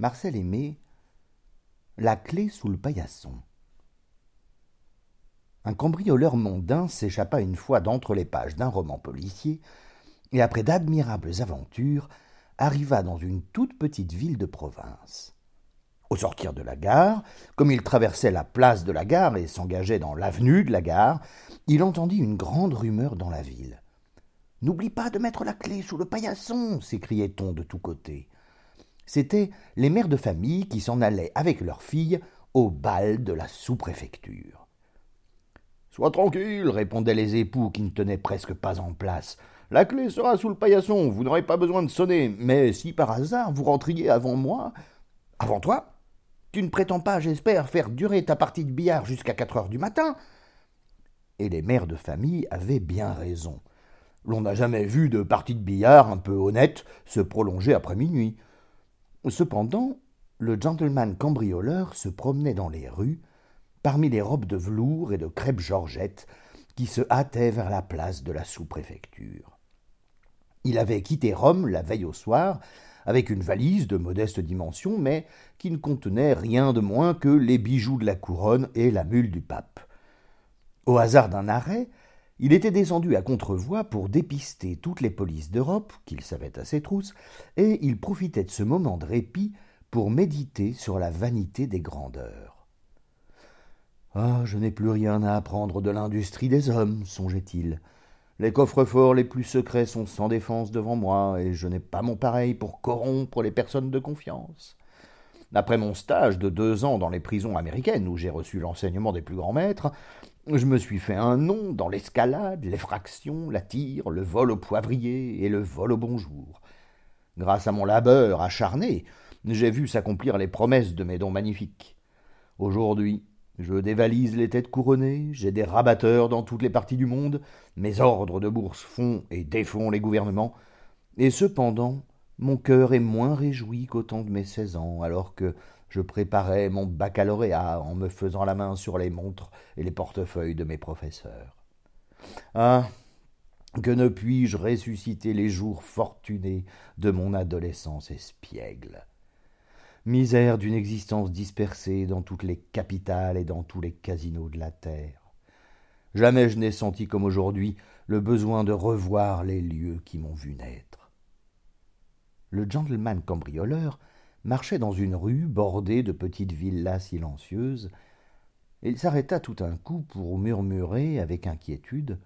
Marcel Aimé La clé sous le paillasson. Un cambrioleur mondain s'échappa une fois d'entre les pages d'un roman policier et après d'admirables aventures arriva dans une toute petite ville de province. Au sortir de la gare, comme il traversait la place de la gare et s'engageait dans l'avenue de la gare, il entendit une grande rumeur dans la ville. N'oublie pas de mettre la clé sous le paillasson s'écriait-on de tous côtés. C'étaient les mères de famille qui s'en allaient avec leurs filles au bal de la sous-préfecture. Sois tranquille, répondaient les époux qui ne tenaient presque pas en place. La clé sera sous le paillasson, vous n'aurez pas besoin de sonner, mais si par hasard vous rentriez avant moi. Avant toi Tu ne prétends pas, j'espère, faire durer ta partie de billard jusqu'à quatre heures du matin Et les mères de famille avaient bien raison. L'on n'a jamais vu de partie de billard un peu honnête se prolonger après minuit. Cependant, le gentleman cambrioleur se promenait dans les rues, parmi les robes de velours et de crêpe georgette qui se hâtaient vers la place de la sous-préfecture. Il avait quitté Rome la veille au soir, avec une valise de modeste dimension, mais qui ne contenait rien de moins que les bijoux de la couronne et la mule du pape. Au hasard d'un arrêt, il était descendu à contrevoix pour dépister toutes les polices d'Europe, qu'il savait à ses trousses, et il profitait de ce moment de répit pour méditer sur la vanité des grandeurs. Ah, je n'ai plus rien à apprendre de l'industrie des hommes, songeait-il. Les coffres-forts les plus secrets sont sans défense devant moi, et je n'ai pas mon pareil pour corrompre les personnes de confiance. Après mon stage de deux ans dans les prisons américaines, où j'ai reçu l'enseignement des plus grands maîtres, je me suis fait un nom dans l'escalade, l'effraction, la tire, le vol au poivrier et le vol au bonjour. Grâce à mon labeur acharné, j'ai vu s'accomplir les promesses de mes dons magnifiques. Aujourd'hui, je dévalise les têtes couronnées, j'ai des rabatteurs dans toutes les parties du monde, mes ordres de bourse font et défont les gouvernements, et cependant mon cœur est moins réjoui qu'au temps de mes seize ans, alors que je préparais mon baccalauréat en me faisant la main sur les montres et les portefeuilles de mes professeurs. Ah. Que ne puis-je ressusciter les jours fortunés de mon adolescence espiègle? Misère d'une existence dispersée dans toutes les capitales et dans tous les casinos de la terre. Jamais je n'ai senti comme aujourd'hui le besoin de revoir les lieux qui m'ont vu naître. Le gentleman cambrioleur marchait dans une rue bordée de petites villas silencieuses, il s'arrêta tout un coup pour murmurer avec inquiétude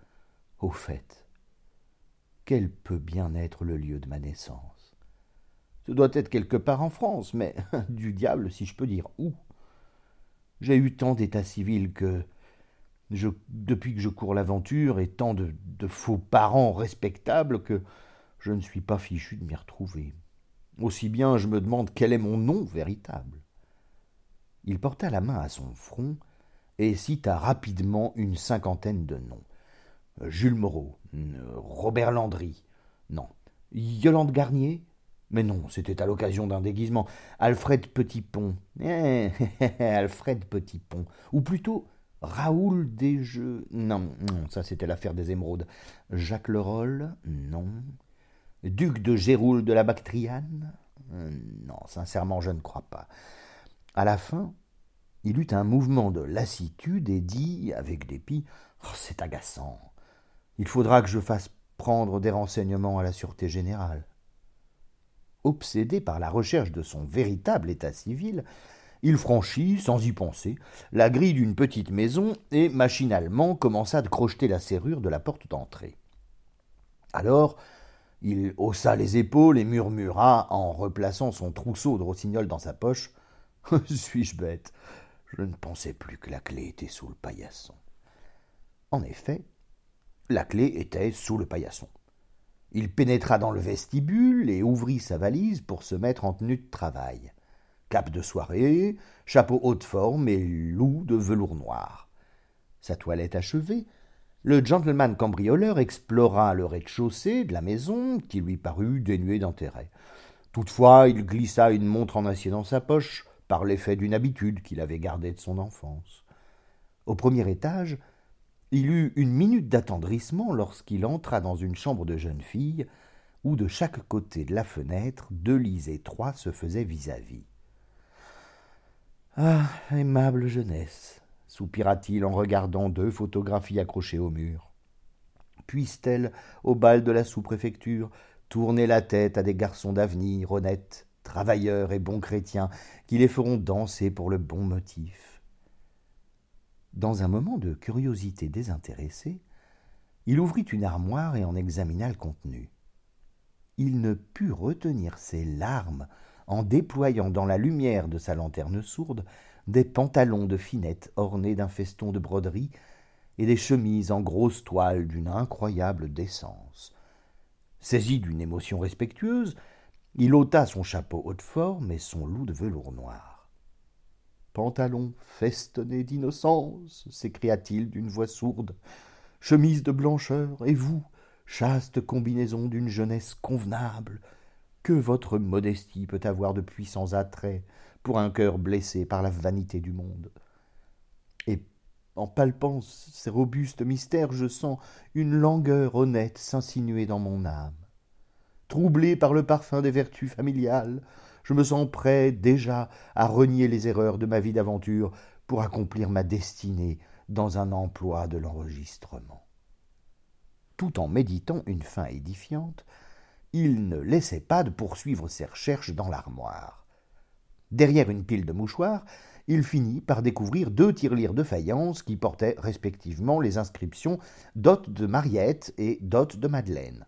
Au fait, quel peut bien être le lieu de ma naissance? Ce doit être quelque part en France, mais du diable, si je peux dire où. J'ai eu tant d'états civils que, depuis que je cours l'aventure, et tant de, de faux parents respectables que je ne suis pas fichu de m'y retrouver. Aussi bien je me demande quel est mon nom véritable. Il porta la main à son front et cita rapidement une cinquantaine de noms. Jules Moreau, Robert Landry, non, Yolande Garnier, mais non, c'était à l'occasion d'un déguisement. Alfred Petitpont. Eh, Alfred Petitpont. Ou plutôt Raoul Desjeux. Non, non, ça c'était l'affaire des émeraudes. Jacques Leroll. Non. Duc de Géroul de la Bactriane? Non, sincèrement, je ne crois pas. À la fin, il eut un mouvement de lassitude et dit, avec dépit oh, C'est agaçant. Il faudra que je fasse prendre des renseignements à la Sûreté générale. Obsédé par la recherche de son véritable état civil, il franchit, sans y penser, la grille d'une petite maison et machinalement commença de crocheter la serrure de la porte d'entrée. Alors, il haussa les épaules et murmura, en replaçant son trousseau de rossignol dans sa poche Suis-je bête? Je ne pensais plus que la clé était sous le paillasson. En effet, la clé était sous le paillasson. Il pénétra dans le vestibule et ouvrit sa valise pour se mettre en tenue de travail. Cape de soirée, chapeau haute forme et loup de velours noir. Sa toilette achevée, le gentleman cambrioleur explora le rez-de-chaussée de la maison qui lui parut dénué d'intérêt. Toutefois, il glissa une montre en acier dans sa poche par l'effet d'une habitude qu'il avait gardée de son enfance. Au premier étage, il eut une minute d'attendrissement lorsqu'il entra dans une chambre de jeune fille, où de chaque côté de la fenêtre deux lits étroits se faisaient vis-à-vis. Ah, aimable jeunesse, soupira-t-il en regardant deux photographies accrochées au mur. Puisse-t-elle, au bal de la sous-préfecture, tourner la tête à des garçons d'avenir honnêtes, travailleurs et bons chrétiens, qui les feront danser pour le bon motif Dans un moment de curiosité désintéressée, il ouvrit une armoire et en examina le contenu. Il ne put retenir ses larmes en déployant dans la lumière de sa lanterne sourde des pantalons de finette ornés d'un feston de broderie et des chemises en grosse toile d'une incroyable décence. Saisi d'une émotion respectueuse, il ôta son chapeau haut de forme et son loup de velours noir. Pantalon festonné d'innocence, s'écria-t-il d'une voix sourde, chemise de blancheur, et vous, chaste combinaison d'une jeunesse convenable, que votre modestie peut avoir de puissants attraits pour un cœur blessé par la vanité du monde. Et en palpant ces robustes mystères, je sens une langueur honnête s'insinuer dans mon âme. Troublé par le parfum des vertus familiales, je me sens prêt déjà à renier les erreurs de ma vie d'aventure pour accomplir ma destinée dans un emploi de l'enregistrement. Tout en méditant une fin édifiante, il ne laissait pas de poursuivre ses recherches dans l'armoire. Derrière une pile de mouchoirs, il finit par découvrir deux tirelires de faïence qui portaient respectivement les inscriptions Dot de Mariette et Dot de Madeleine.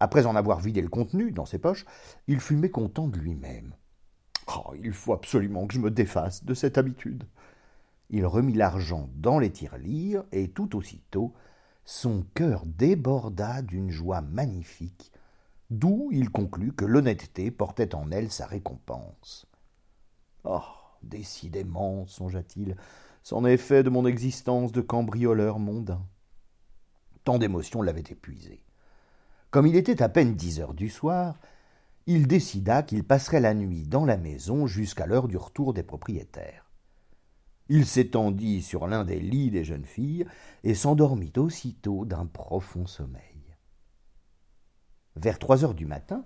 Après en avoir vidé le contenu dans ses poches, il fut mécontent de lui-même. Oh, il faut absolument que je me défasse de cette habitude. Il remit l'argent dans les tirelires et tout aussitôt, son cœur déborda d'une joie magnifique d'où il conclut que l'honnêteté portait en elle sa récompense. Oh, décidément, songea-t-il, c'en est fait de mon existence de cambrioleur mondain. Tant d'émotions l'avaient épuisé. Comme il était à peine dix heures du soir, il décida qu'il passerait la nuit dans la maison jusqu'à l'heure du retour des propriétaires. Il s'étendit sur l'un des lits des jeunes filles et s'endormit aussitôt d'un profond sommeil. Vers trois heures du matin,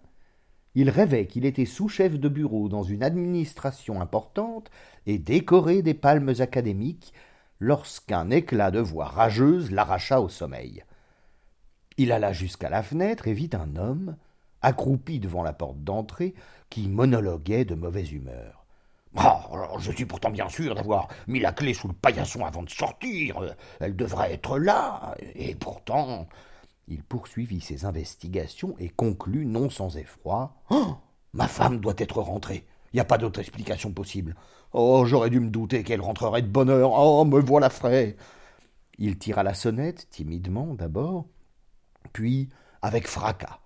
il rêvait qu'il était sous-chef de bureau dans une administration importante et décoré des palmes académiques lorsqu'un éclat de voix rageuse l'arracha au sommeil. Il alla jusqu'à la fenêtre et vit un homme, accroupi devant la porte d'entrée, qui monologuait de mauvaise humeur. Oh, je suis pourtant bien sûr d'avoir mis la clé sous le paillasson avant de sortir. Elle devrait être là. Et pourtant, il poursuivit ses investigations et conclut, non sans effroi. Oh ma femme doit être rentrée. Il n'y a pas d'autre explication possible. Oh, j'aurais dû me douter qu'elle rentrerait de bonne heure. Oh, me voilà frais. Il tira la sonnette, timidement d'abord, puis avec fracas.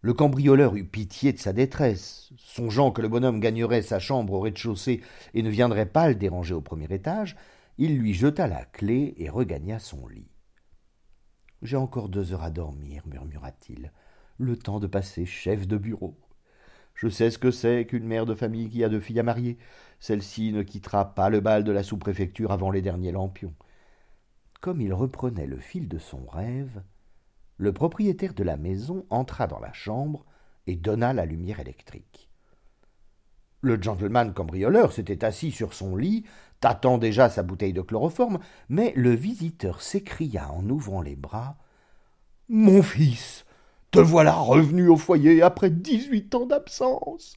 Le cambrioleur eut pitié de sa détresse, songeant que le bonhomme gagnerait sa chambre au rez-de-chaussée et ne viendrait pas le déranger au premier étage, il lui jeta la clé et regagna son lit. J'ai encore deux heures à dormir, murmura-t-il, le temps de passer chef de bureau. Je sais ce que c'est qu'une mère de famille qui a deux filles à marier. Celle-ci ne quittera pas le bal de la sous-préfecture avant les derniers lampions. Comme il reprenait le fil de son rêve, le propriétaire de la maison entra dans la chambre et donna la lumière électrique. Le gentleman cambrioleur s'était assis sur son lit, tâtant déjà sa bouteille de chloroforme, mais le visiteur s'écria en ouvrant les bras. Mon fils. Te voilà revenu au foyer après dix-huit ans d'absence.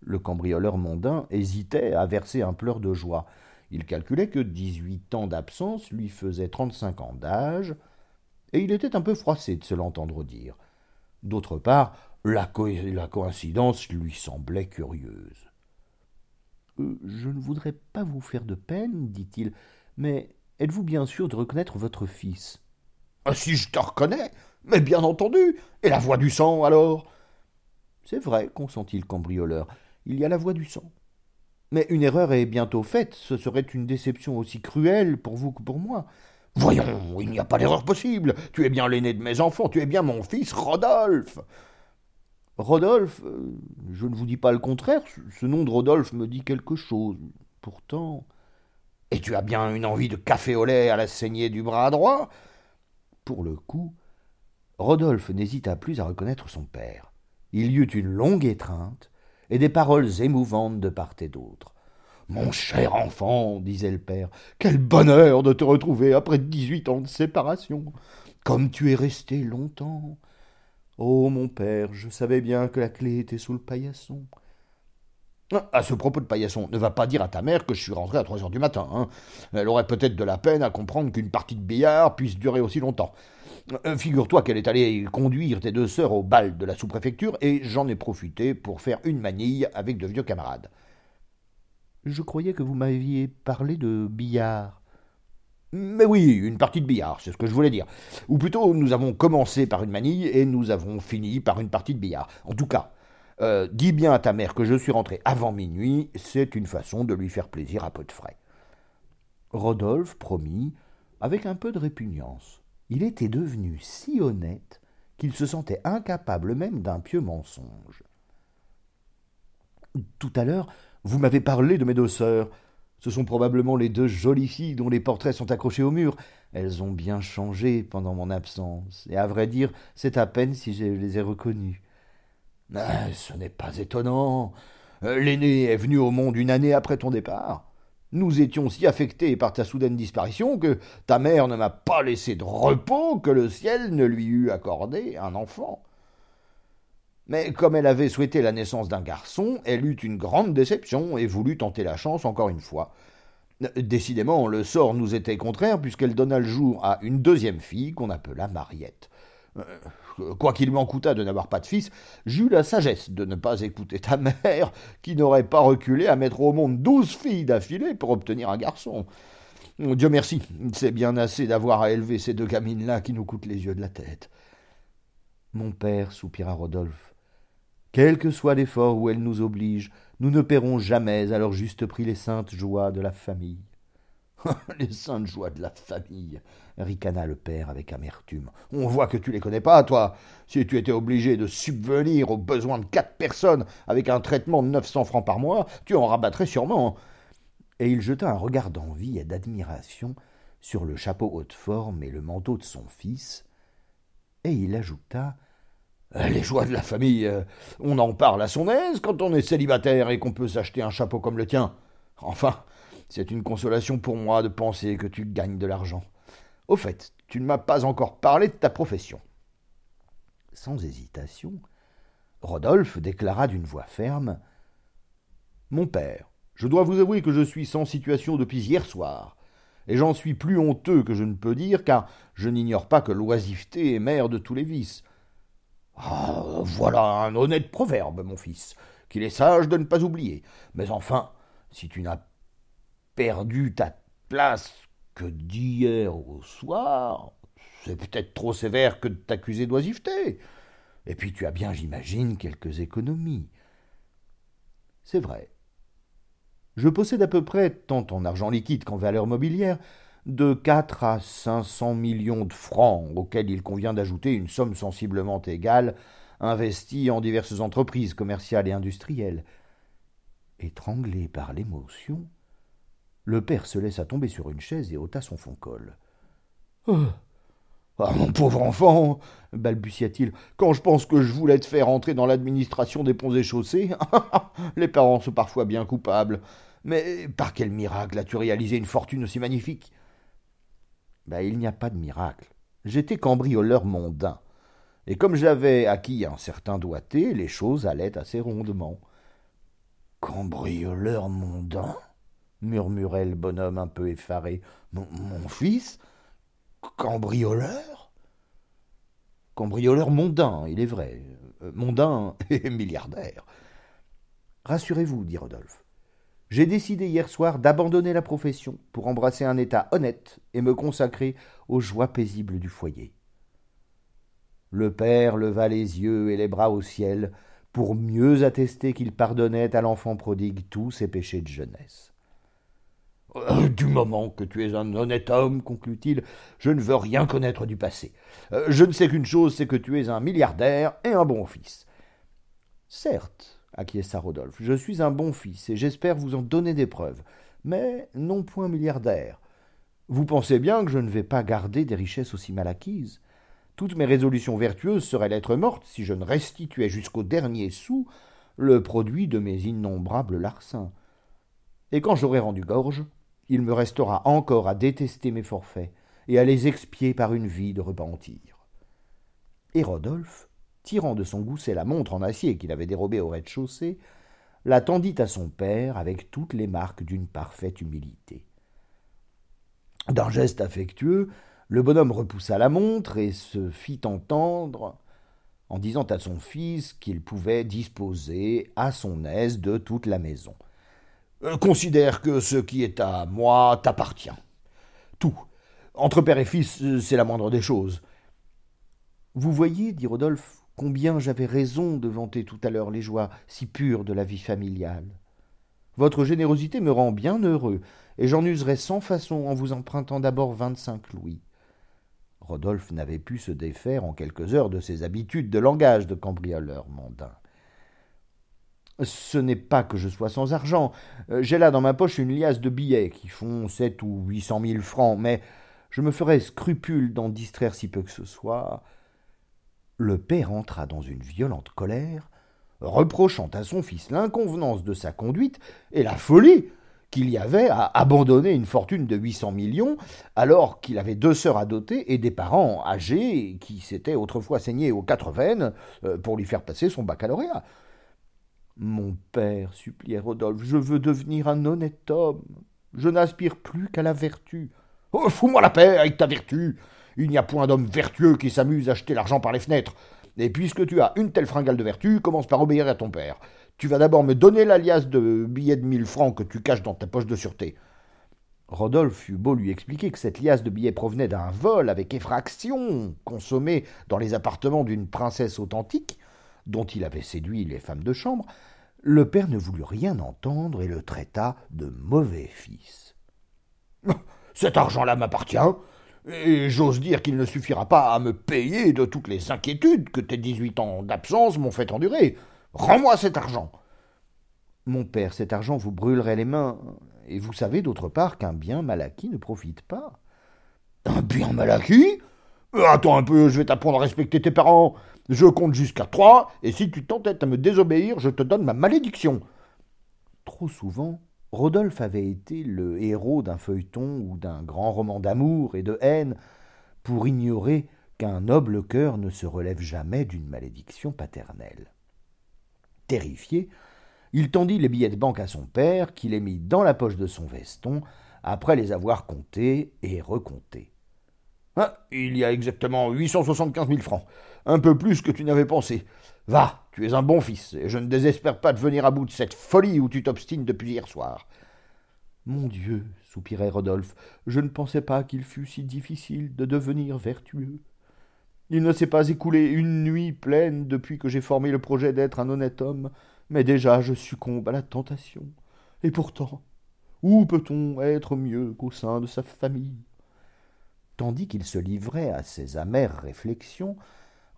Le cambrioleur mondain hésitait à verser un pleur de joie. Il calculait que dix-huit ans d'absence lui faisaient trente-cinq ans d'âge, et il était un peu froissé de se l'entendre dire. D'autre part, la, coïncidence lui semblait curieuse. Je ne voudrais pas vous faire de peine, dit-il, mais êtes-vous bien sûr de reconnaître votre fils? Ah, Si je te reconnais, mais bien entendu. Et la voix du sang, alors? C'est vrai, consentit le cambrioleur, il y a la voix du sang. Mais une erreur est bientôt faite, ce serait une déception aussi cruelle pour vous que pour moi. Voyons, il n'y a pas d'erreur possible. Tu es bien l'aîné de mes enfants, tu es bien mon fils Rodolphe. Rodolphe, euh, je ne vous dis pas le contraire, ce nom de Rodolphe me dit quelque chose. Pourtant. Et tu as bien une envie de café au lait à la saignée du bras droit? Pour le coup, Rodolphe n'hésita plus à reconnaître son père. Il y eut une longue étreinte et des paroles émouvantes de part et d'autre. Mon cher enfant, disait le père, quel bonheur de te retrouver après dix-huit ans de séparation. Comme tu es resté longtemps. Oh, mon père, je savais bien que la clé était sous le paillasson. À ce propos de paillasson, ne va pas dire à ta mère que je suis rentré à trois heures du matin. Hein. Elle aurait peut-être de la peine à comprendre qu'une partie de billard puisse durer aussi longtemps. Euh, figure-toi qu'elle est allée conduire tes deux sœurs au bal de la sous-préfecture et j'en ai profité pour faire une manille avec de vieux camarades. Je croyais que vous m'aviez parlé de billard. Mais oui, une partie de billard, c'est ce que je voulais dire. Ou plutôt, nous avons commencé par une manille et nous avons fini par une partie de billard. En tout cas, euh, dis bien à ta mère que je suis rentré avant minuit, c'est une façon de lui faire plaisir à peu de frais. Rodolphe promit, avec un peu de répugnance. Il était devenu si honnête qu'il se sentait incapable même d'un pieux mensonge. Tout à l'heure, vous m'avez parlé de mes deux sœurs. Ce sont probablement les deux jolies filles dont les portraits sont accrochés au mur. Elles ont bien changé pendant mon absence, et à vrai dire, c'est à peine si je les ai reconnues. Mais ce n'est pas étonnant. Euh, l'aîné est venu au monde une année après ton départ. Nous étions si affectés par ta soudaine disparition que ta mère ne m'a pas laissé de repos que le ciel ne lui eût accordé un enfant. Mais comme elle avait souhaité la naissance d'un garçon, elle eut une grande déception et voulut tenter la chance encore une fois. Décidément, le sort nous était contraire puisqu'elle donna le jour à une deuxième fille qu'on appela Mariette. Euh, quoi qu'il m'en coûtât de n'avoir pas de fils, j'eus la sagesse de ne pas écouter ta mère, qui n'aurait pas reculé à mettre au monde douze filles d'affilée pour obtenir un garçon. Dieu merci, c'est bien assez d'avoir à élever ces deux gamines-là qui nous coûtent les yeux de la tête. Mon père, soupira Rodolphe, quel que soit l'effort où elles nous obligent, nous ne paierons jamais à leur juste prix les saintes joies de la famille. les saintes joies de la famille, ricana le père avec amertume. On voit que tu les connais pas, toi. Si tu étais obligé de subvenir aux besoins de quatre personnes avec un traitement de neuf cents francs par mois, tu en rabattrais sûrement. Et il jeta un regard d'envie et d'admiration sur le chapeau haute forme et le manteau de son fils, et il ajouta Les joies de la famille, euh, on en parle à son aise quand on est célibataire et qu'on peut s'acheter un chapeau comme le tien. Enfin, c'est une consolation pour moi de penser que tu gagnes de l'argent. Au fait, tu ne m'as pas encore parlé de ta profession. Sans hésitation, Rodolphe déclara d'une voix ferme Mon père, je dois vous avouer que je suis sans situation depuis hier soir, et j'en suis plus honteux que je ne peux dire, car je n'ignore pas que l'oisiveté est mère de tous les vices. Ah, voilà un honnête proverbe, mon fils, qu'il est sage de ne pas oublier. Mais enfin, si tu n'as perdu ta place que d'hier au soir, c'est peut-être trop sévère que de t'accuser d'oisiveté. Et puis tu as bien, j'imagine, quelques économies. C'est vrai. Je possède à peu près, tant en argent liquide qu'en valeur mobilière, de quatre à cinq cents millions de francs, auxquels il convient d'ajouter une somme sensiblement égale, investie en diverses entreprises commerciales et industrielles. Étranglé par l'émotion, le père se laissa tomber sur une chaise et ôta son fond-col. Ah, mon pauvre enfant, balbutia-t-il, quand je pense que je voulais te faire entrer dans l'administration des ponts et chaussées, les parents sont parfois bien coupables. Mais par quel miracle as-tu réalisé une fortune aussi magnifique? Ben, Il n'y a pas de miracle. J'étais cambrioleur mondain. Et comme j'avais acquis un certain doigté, les choses allaient assez rondement. Cambrioleur mondain? murmurait le bonhomme un peu effaré. Mon, fils? Cambrioleur? Cambrioleur mondain, il est vrai. Euh, mondain et milliardaire. Rassurez-vous, dit Rodolphe. J'ai décidé hier soir d'abandonner la profession pour embrasser un état honnête et me consacrer aux joies paisibles du foyer. Le père leva les yeux et les bras au ciel pour mieux attester qu'il pardonnait à l'enfant prodigue tous ses péchés de jeunesse. Euh, du moment que tu es un honnête homme, conclut-il, je ne veux rien connaître du passé. Euh, je ne sais qu'une chose, c'est que tu es un milliardaire et un bon fils. Certes, acquiesça Rodolphe, je suis un bon fils et j'espère vous en donner des preuves, mais non point milliardaire. Vous pensez bien que je ne vais pas garder des richesses aussi mal acquises. Toutes mes résolutions vertueuses seraient lettres mortes si je ne restituais jusqu'au dernier sou le produit de mes innombrables larcins. Et quand j'aurai rendu gorge, il me restera encore à détester mes forfaits et à les expier par une vie de repentir. Et Rodolphe, tirant de son gousset la montre en acier qu'il avait dérobée au rez-de-chaussée, la tendit à son père avec toutes les marques d'une parfaite humilité. D'un geste affectueux, le bonhomme repoussa la montre et se fit entendre en disant à son fils qu'il pouvait disposer à son aise de toute la maison. Euh, considère que ce qui est à moi t'appartient. Tout. Entre père et fils, c'est la moindre des choses. Vous voyez, dit Rodolphe, combien j'avais raison de vanter tout à l'heure les joies si pures de la vie familiale. Votre générosité me rend bien heureux, et j'en userai sans façon en vous empruntant d'abord vingt-cinq louis. Rodolphe n'avait pu se défaire en quelques heures de ses habitudes de langage de cambrioleur mondain. Ce n'est pas que je sois sans argent. J'ai là dans ma poche une liasse de billets qui font sept ou huit cent mille francs, mais je me ferais scrupule d'en distraire si peu que ce soit. Le père entra dans une violente colère, reprochant à son fils l'inconvenance de sa conduite et la folie qu'il y avait à abandonner une fortune de huit cents millions, alors qu'il avait deux sœurs à doter et des parents âgés qui s'étaient autrefois saignés aux quatre veines euh, pour lui faire passer son baccalauréat. Mon père, suppliait Rodolphe, je veux devenir un honnête homme. Je n'aspire plus qu'à la vertu. Oh, fous-moi la paix avec ta vertu. Il n'y a point d'homme vertueux qui s'amuse à jeter l'argent par les fenêtres. Et puisque tu as une telle fringale de vertu, commence par obéir à ton père. Tu vas d'abord me donner l'alias de billets de mille francs que tu caches dans ta poche de sûreté. Rodolphe eut beau lui expliquer que cette liasse de billets provenait d'un vol avec effraction consommé dans les appartements d'une princesse authentique, dont il avait séduit les femmes de chambre, le père ne voulut rien entendre et le traita de mauvais fils. Cet argent-là m'appartient, et j'ose dire qu'il ne suffira pas à me payer de toutes les inquiétudes que tes dix-huit ans d'absence m'ont fait endurer. Rends-moi cet argent. Mon père, cet argent vous brûlerait les mains. Et vous savez d'autre part qu'un bien mal acquis ne profite pas. Un bien mal acquis? Euh, Attends un peu, je vais t'apprendre à respecter tes parents. Je compte jusqu'à trois, et si tu t'entêtes à me désobéir, je te donne ma malédiction. Trop souvent, Rodolphe avait été le héros d'un feuilleton ou d'un grand roman d'amour et de haine, pour ignorer qu'un noble cœur ne se relève jamais d'une malédiction paternelle. Terrifié, il tendit les billets de banque à son père, qui les mit dans la poche de son veston, après les avoir comptés et recomptés. Ah, il y a exactement huit cent soixante-quinze mille francs, un peu plus que tu n'avais pensé. Va, tu es un bon fils, et je ne désespère pas de venir à bout de cette folie où tu t'obstines depuis hier soir. Mon Dieu, soupirait Rodolphe, je ne pensais pas qu'il fût si difficile de devenir vertueux. Il ne s'est pas écoulé une nuit pleine depuis que j'ai formé le projet d'être un honnête homme, mais déjà je succombe à la tentation. Et pourtant, où peut-on être mieux qu'au sein de sa famille? Tandis qu'il se livrait à ces amères réflexions,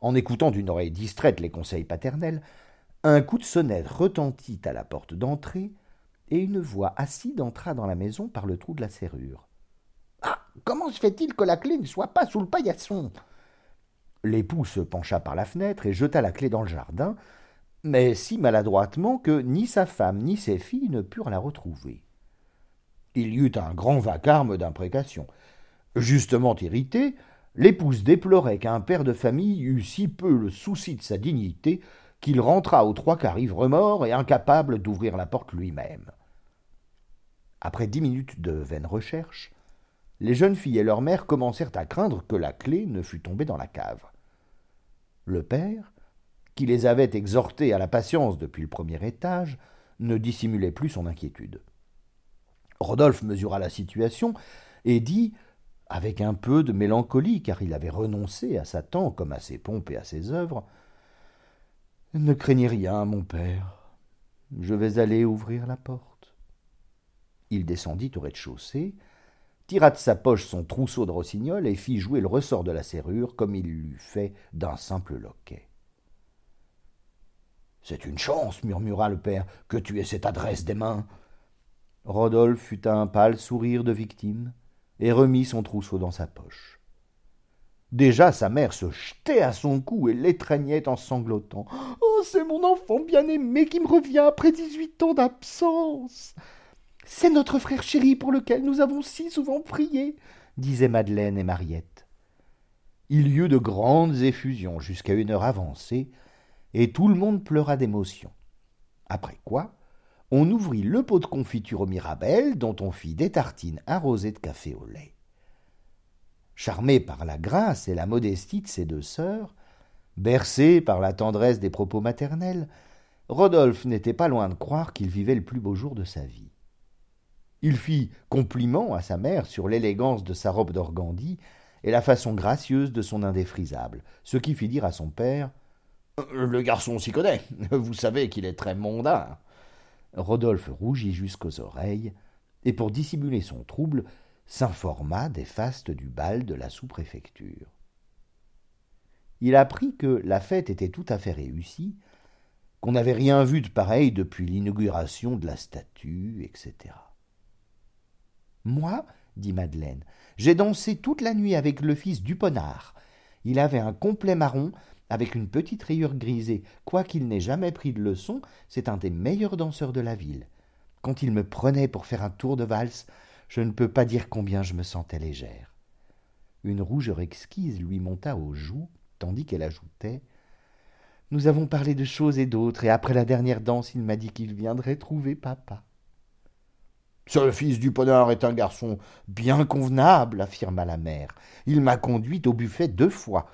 en écoutant d'une oreille distraite les conseils paternels, un coup de sonnette retentit à la porte d'entrée, et une voix acide entra dans la maison par le trou de la serrure. Ah. Comment se fait il que la clé ne soit pas sous le paillasson? L'époux se pencha par la fenêtre et jeta la clé dans le jardin, mais si maladroitement que ni sa femme ni ses filles ne purent la retrouver. Il y eut un grand vacarme d'imprécations. Justement irrité, l'épouse déplorait qu'un père de famille eût si peu le souci de sa dignité qu'il rentra aux trois quarts ivre-mort et incapable d'ouvrir la porte lui-même. Après dix minutes de vaines recherches, les jeunes filles et leur mère commencèrent à craindre que la clé ne fût tombée dans la cave. Le père, qui les avait exhortés à la patience depuis le premier étage, ne dissimulait plus son inquiétude. Rodolphe mesura la situation et dit, avec un peu de mélancolie, car il avait renoncé à Satan comme à ses pompes et à ses œuvres Ne craignez rien, mon père. Je vais aller ouvrir la porte. Il descendit au rez-de-chaussée, tira de sa poche son trousseau de rossignol et fit jouer le ressort de la serrure comme il l'eût fait d'un simple loquet. C'est une chance, murmura le père, que tu aies cette adresse des mains. Rodolphe eut un pâle sourire de victime et remit son trousseau dans sa poche. Déjà sa mère se jetait à son cou et l'étreignait en sanglotant. Oh, c'est mon enfant bien-aimé qui me revient après dix-huit ans d'absence. C'est notre frère chéri pour lequel nous avons si souvent prié, disaient Madeleine et Mariette. Il y eut de grandes effusions jusqu'à une heure avancée, et tout le monde pleura d'émotion. Après quoi, on ouvrit le pot de confiture au Mirabelle, dont on fit des tartines arrosées de café au lait. Charmé par la grâce et la modestie de ses deux sœurs, bercé par la tendresse des propos maternels, Rodolphe n'était pas loin de croire qu'il vivait le plus beau jour de sa vie. Il fit compliment à sa mère sur l'élégance de sa robe d'organdi et la façon gracieuse de son indéfrisable, ce qui fit dire à son père Le garçon s'y connaît, vous savez qu'il est très mondain. Rodolphe rougit jusqu'aux oreilles, et pour dissimuler son trouble, s'informa des fastes du bal de la sous-préfecture. Il apprit que la fête était tout à fait réussie, qu'on n'avait rien vu de pareil depuis l'inauguration de la statue, etc. Moi, dit Madeleine, j'ai dansé toute la nuit avec le fils du ponard. Il avait un complet marron avec une petite rayure grisée. Quoiqu'il n'ait jamais pris de leçon, c'est un des meilleurs danseurs de la ville. Quand il me prenait pour faire un tour de valse, je ne peux pas dire combien je me sentais légère. Une rougeur exquise lui monta aux joues, tandis qu'elle ajoutait Nous avons parlé de choses et d'autres, et après la dernière danse, il m'a dit qu'il viendrait trouver papa. Ce fils du ponard est un garçon bien convenable, affirma la mère. Il m'a conduite au buffet deux fois.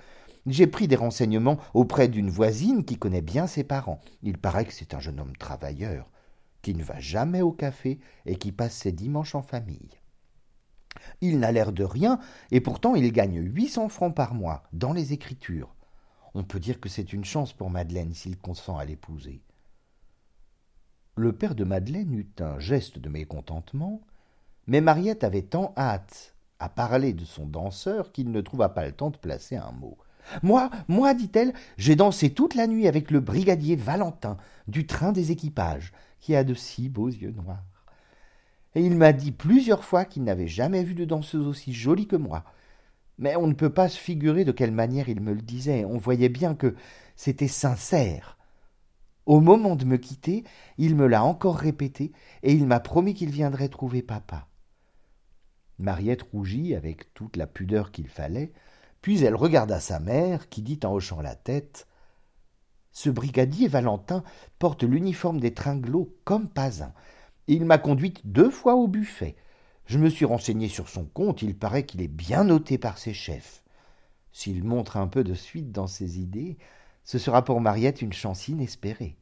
J'ai pris des renseignements auprès d'une voisine qui connaît bien ses parents. Il paraît que c'est un jeune homme travailleur, qui ne va jamais au café et qui passe ses dimanches en famille. Il n'a l'air de rien, et pourtant il gagne huit cents francs par mois dans les écritures. On peut dire que c'est une chance pour Madeleine s'il consent à l'épouser. Le père de Madeleine eut un geste de mécontentement, mais Mariette avait tant hâte à parler de son danseur qu'il ne trouva pas le temps de placer un mot. Moi, moi, dit-elle, j'ai dansé toute la nuit avec le brigadier Valentin du train des équipages, qui a de si beaux yeux noirs. Et il m'a dit plusieurs fois qu'il n'avait jamais vu de danseuse aussi jolie que moi. Mais on ne peut pas se figurer de quelle manière il me le disait. On voyait bien que c'était sincère. Au moment de me quitter, il me l'a encore répété, et il m'a promis qu'il viendrait trouver papa. Mariette rougit avec toute la pudeur qu'il fallait, puis elle regarda sa mère, qui dit en hochant la tête Ce brigadier Valentin porte l'uniforme des tringlots comme pas un. Il m'a conduite deux fois au buffet. Je me suis renseigné sur son compte, il paraît qu'il est bien noté par ses chefs. S'il montre un peu de suite dans ses idées, ce sera pour Mariette une chance inespérée.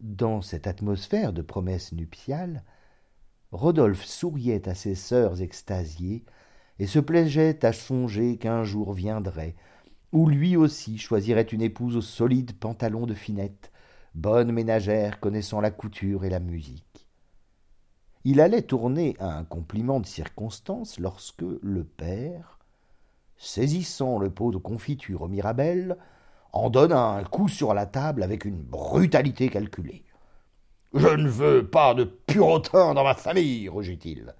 Dans cette atmosphère de promesses nuptiales, Rodolphe souriait à ses sœurs extasiées et se plaisait à songer qu'un jour viendrait où lui aussi choisirait une épouse aux solides pantalons de finette, bonne ménagère connaissant la couture et la musique. Il allait tourner à un compliment de circonstance lorsque le père, saisissant le pot de confiture au Mirabelle, en donna un coup sur la table avec une brutalité calculée. Je ne veux pas de purotin dans ma famille, rugit-il.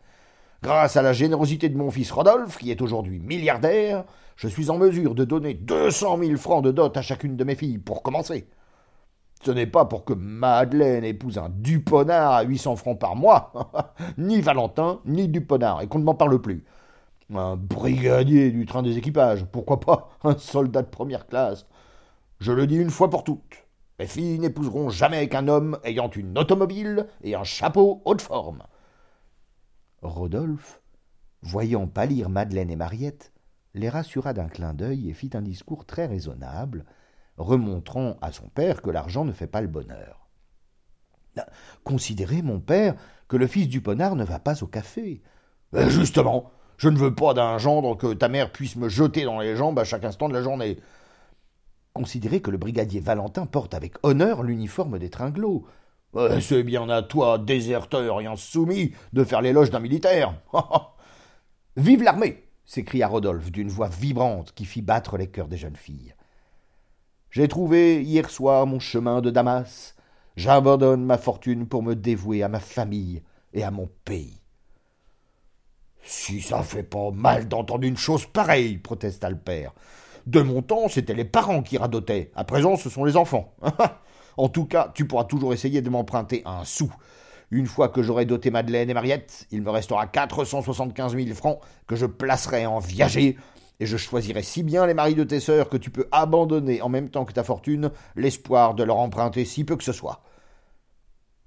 Grâce à la générosité de mon fils Rodolphe, qui est aujourd'hui milliardaire, je suis en mesure de donner deux cent mille francs de dot à chacune de mes filles pour commencer. Ce n'est pas pour que Madeleine épouse un Duponard à huit cents francs par mois, ni Valentin, ni Duponard, et qu'on ne m'en parle plus. Un brigadier du train des équipages, pourquoi pas un soldat de première classe. Je le dis une fois pour toutes. Mes filles n'épouseront jamais qu'un homme ayant une automobile et un chapeau haute forme. Rodolphe, voyant pâlir Madeleine et Mariette, les rassura d'un clin d'œil et fit un discours très raisonnable, remontrant à son père que l'argent ne fait pas le bonheur. Considérez, mon père, que le fils du ponard ne va pas au café. Justement, je ne veux pas d'un gendre que ta mère puisse me jeter dans les jambes à chaque instant de la journée. Considérez que le brigadier Valentin porte avec honneur l'uniforme des tringlots. C'est bien à toi, déserteur et insoumis, de faire l'éloge d'un militaire. Vive l'armée s'écria Rodolphe d'une voix vibrante qui fit battre les cœurs des jeunes filles. J'ai trouvé hier soir mon chemin de Damas. J'abandonne ma fortune pour me dévouer à ma famille et à mon pays. Si ça fait pas mal d'entendre une chose pareille, protesta le père. De mon temps, c'était les parents qui radotaient. À présent, ce sont les enfants. en tout cas, tu pourras toujours essayer de m'emprunter un sou. Une fois que j'aurai doté Madeleine et Mariette, il me restera quatre cent soixante-quinze mille francs que je placerai en viager, et je choisirai si bien les maris de tes sœurs que tu peux abandonner en même temps que ta fortune l'espoir de leur emprunter si peu que ce soit.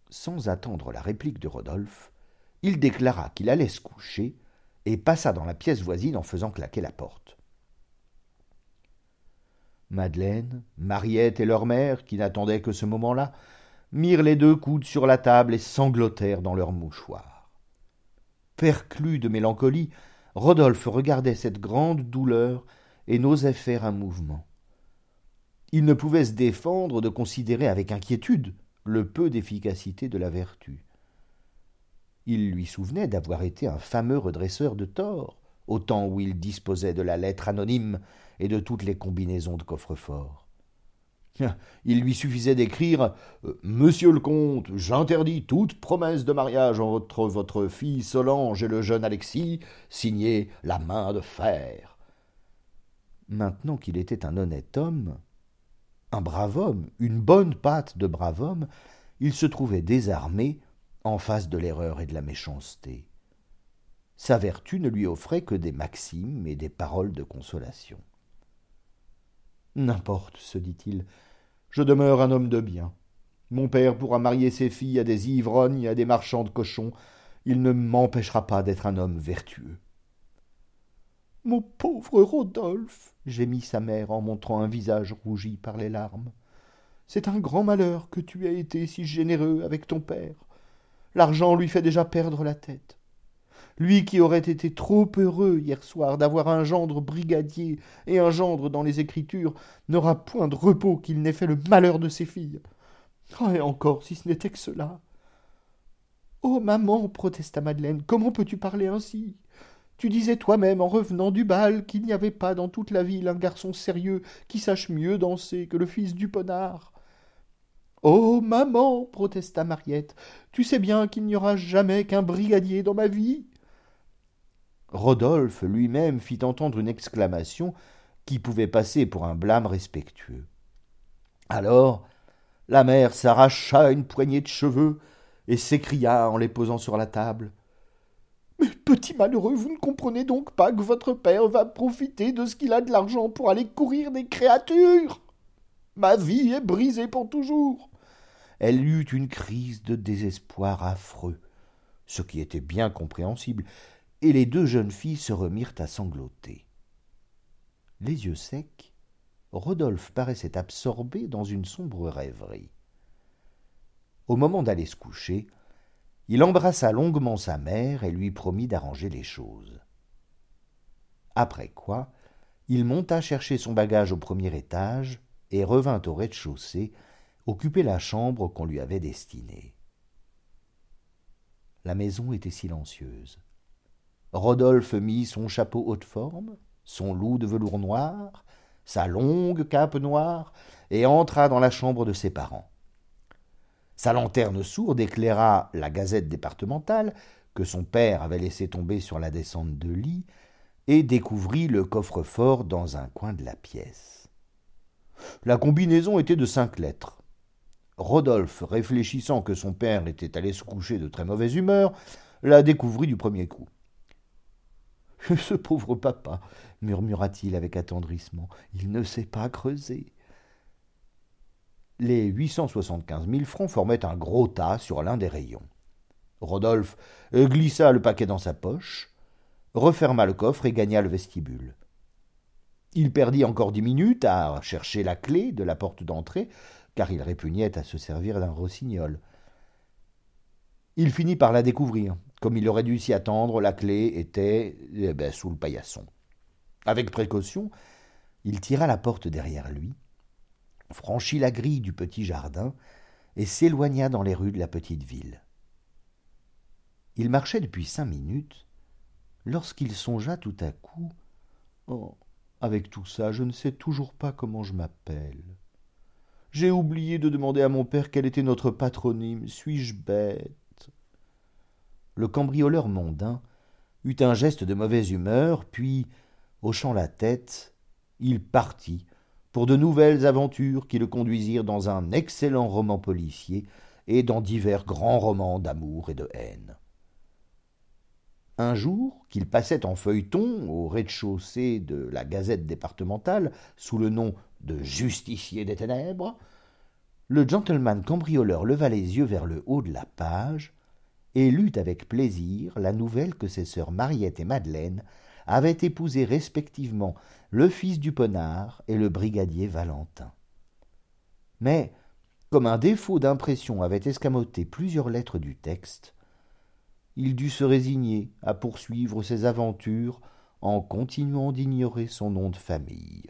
Sans attendre la réplique de Rodolphe, il déclara qu'il allait se coucher et passa dans la pièce voisine en faisant claquer la porte. Madeleine, Mariette et leur mère, qui n'attendaient que ce moment-là, mirent les deux coudes sur la table et sanglotèrent dans leurs mouchoirs. Perclus de mélancolie, Rodolphe regardait cette grande douleur et n'osait faire un mouvement. Il ne pouvait se défendre de considérer avec inquiétude le peu d'efficacité de la vertu. Il lui souvenait d'avoir été un fameux redresseur de tort, au temps où il disposait de la lettre anonyme et de toutes les combinaisons de coffre-fort. Il lui suffisait d'écrire euh, Monsieur le comte, j'interdis toute promesse de mariage entre votre fille Solange et le jeune Alexis, signé la main de fer. Maintenant qu'il était un honnête homme, un brave homme, une bonne patte de brave homme, il se trouvait désarmé en face de l'erreur et de la méchanceté. Sa vertu ne lui offrait que des maximes et des paroles de consolation. N'importe, se dit-il, je demeure un homme de bien. Mon père pourra marier ses filles à des ivrognes et à des marchands de cochons. Il ne m'empêchera pas d'être un homme vertueux. Mon pauvre Rodolphe, gémit sa mère en montrant un visage rougi par les larmes. C'est un grand malheur que tu aies été si généreux avec ton père. L'argent lui fait déjà perdre la tête. Lui qui aurait été trop heureux hier soir d'avoir un gendre brigadier et un gendre dans les Écritures n'aura point de repos qu'il n'ait fait le malheur de ses filles. Ah, et encore, si ce n'était que cela. Oh maman, protesta Madeleine, comment peux-tu parler ainsi? Tu disais toi-même en revenant du bal qu'il n'y avait pas dans toute la ville un garçon sérieux qui sache mieux danser que le fils du ponard. Oh maman, protesta Mariette, tu sais bien qu'il n'y aura jamais qu'un brigadier dans ma vie. Rodolphe lui-même fit entendre une exclamation qui pouvait passer pour un blâme respectueux. Alors la mère s'arracha une poignée de cheveux et s'écria en les posant sur la table. Mais petit malheureux, vous ne comprenez donc pas que votre père va profiter de ce qu'il a de l'argent pour aller courir des créatures. Ma vie est brisée pour toujours. Elle eut une crise de désespoir affreux, ce qui était bien compréhensible, et les deux jeunes filles se remirent à sangloter. Les yeux secs, Rodolphe paraissait absorbé dans une sombre rêverie. Au moment d'aller se coucher, il embrassa longuement sa mère et lui promit d'arranger les choses. Après quoi, il monta chercher son bagage au premier étage et revint au rez-de-chaussée occuper la chambre qu'on lui avait destinée. La maison était silencieuse. Rodolphe mit son chapeau haute forme, son loup de velours noir, sa longue cape noire, et entra dans la chambre de ses parents. Sa lanterne sourde éclaira la gazette départementale que son père avait laissé tomber sur la descente de lit, et découvrit le coffre-fort dans un coin de la pièce. La combinaison était de cinq lettres. Rodolphe, réfléchissant que son père était allé se coucher de très mauvaise humeur, la découvrit du premier coup. Ce pauvre papa, murmura-t-il avec attendrissement, il ne sait pas creuser. Les huit cent soixante-quinze mille francs formaient un gros tas sur l'un des rayons. Rodolphe glissa le paquet dans sa poche, referma le coffre et gagna le vestibule. Il perdit encore dix minutes à chercher la clé de la porte d'entrée, car il répugnait à se servir d'un rossignol. Il finit par la découvrir, comme il aurait dû s'y attendre, la clé était eh ben, sous le paillasson. Avec précaution, il tira la porte derrière lui, franchit la grille du petit jardin et s'éloigna dans les rues de la petite ville. Il marchait depuis cinq minutes lorsqu'il songea tout à coup Oh, avec tout ça, je ne sais toujours pas comment je m'appelle. J'ai oublié de demander à mon père quel était notre patronyme. Suis-je bête? Le cambrioleur mondain eut un geste de mauvaise humeur, puis, hochant la tête, il partit pour de nouvelles aventures qui le conduisirent dans un excellent roman policier et dans divers grands romans d'amour et de haine. Un jour, qu'il passait en feuilleton au rez-de-chaussée de la Gazette départementale sous le nom de Justicier des ténèbres, le gentleman cambrioleur leva les yeux vers le haut de la page et lut avec plaisir la nouvelle que ses sœurs Mariette et Madeleine avaient épousé respectivement le fils du Ponard et le brigadier Valentin. Mais, comme un défaut d'impression avait escamoté plusieurs lettres du texte, il dut se résigner à poursuivre ses aventures en continuant d'ignorer son nom de famille.